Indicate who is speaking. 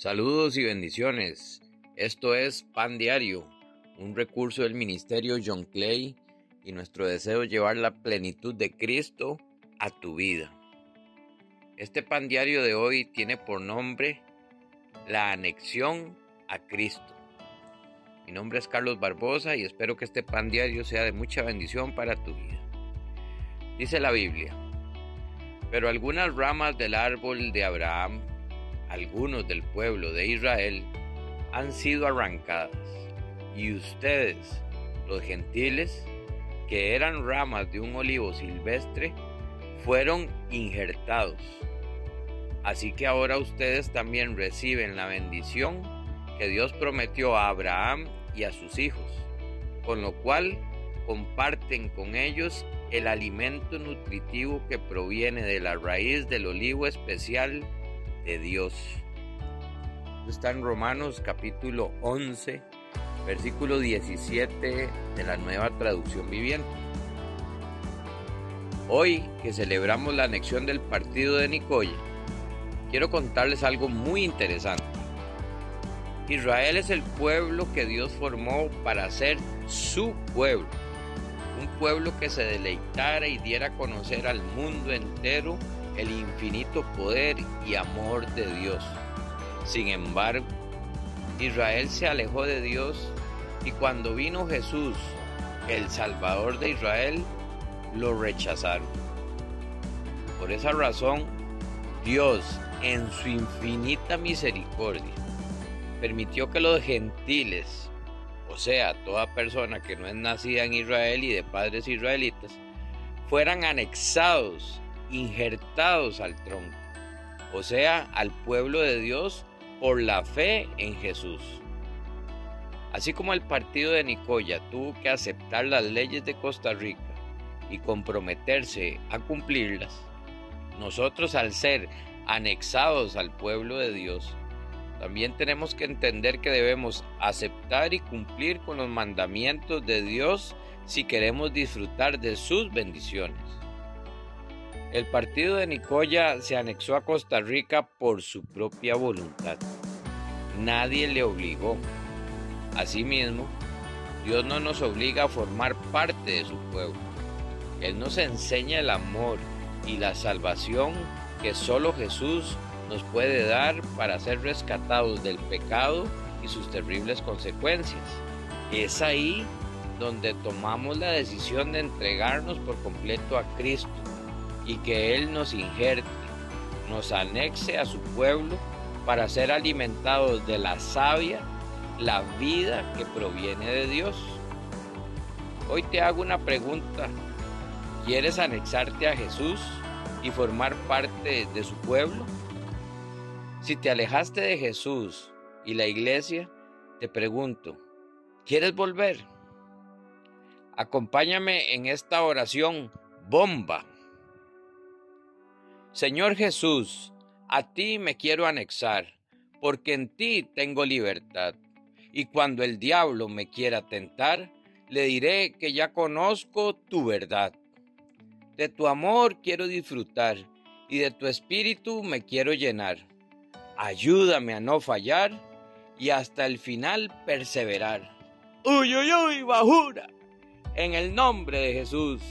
Speaker 1: Saludos y bendiciones. Esto es Pan Diario, un recurso del Ministerio John Clay y nuestro deseo es llevar la plenitud de Cristo a tu vida. Este Pan Diario de hoy tiene por nombre La anexión a Cristo. Mi nombre es Carlos Barbosa y espero que este Pan Diario sea de mucha bendición para tu vida. Dice la Biblia, pero algunas ramas del árbol de Abraham algunos del pueblo de Israel han sido arrancadas, y ustedes, los gentiles, que eran ramas de un olivo silvestre, fueron injertados. Así que ahora ustedes también reciben la bendición que Dios prometió a Abraham y a sus hijos, con lo cual comparten con ellos el alimento nutritivo que proviene de la raíz del olivo especial de Dios. Está en Romanos capítulo 11, versículo 17 de la nueva traducción viviente. Hoy que celebramos la anexión del partido de Nicoya, quiero contarles algo muy interesante. Israel es el pueblo que Dios formó para ser su pueblo, un pueblo que se deleitara y diera a conocer al mundo entero el infinito poder y amor de Dios. Sin embargo, Israel se alejó de Dios y cuando vino Jesús, el Salvador de Israel, lo rechazaron. Por esa razón, Dios, en su infinita misericordia, permitió que los gentiles, o sea, toda persona que no es nacida en Israel y de padres israelitas, fueran anexados injertados al tronco, o sea, al pueblo de Dios por la fe en Jesús. Así como el partido de Nicoya tuvo que aceptar las leyes de Costa Rica y comprometerse a cumplirlas, nosotros al ser anexados al pueblo de Dios, también tenemos que entender que debemos aceptar y cumplir con los mandamientos de Dios si queremos disfrutar de sus bendiciones. El partido de Nicoya se anexó a Costa Rica por su propia voluntad. Nadie le obligó. Asimismo, Dios no nos obliga a formar parte de su pueblo. Él nos enseña el amor y la salvación que solo Jesús nos puede dar para ser rescatados del pecado y sus terribles consecuencias. Es ahí donde tomamos la decisión de entregarnos por completo a Cristo y que Él nos injerte, nos anexe a su pueblo para ser alimentados de la savia, la vida que proviene de Dios. Hoy te hago una pregunta. ¿Quieres anexarte a Jesús y formar parte de su pueblo? Si te alejaste de Jesús y la iglesia, te pregunto, ¿quieres volver? Acompáñame en esta oración bomba. Señor Jesús, a ti me quiero anexar, porque en ti tengo libertad. Y cuando el diablo me quiera tentar, le diré que ya conozco tu verdad. De tu amor quiero disfrutar y de tu espíritu me quiero llenar. Ayúdame a no fallar y hasta el final perseverar. Uy, uy, uy, bajura. En el nombre de Jesús.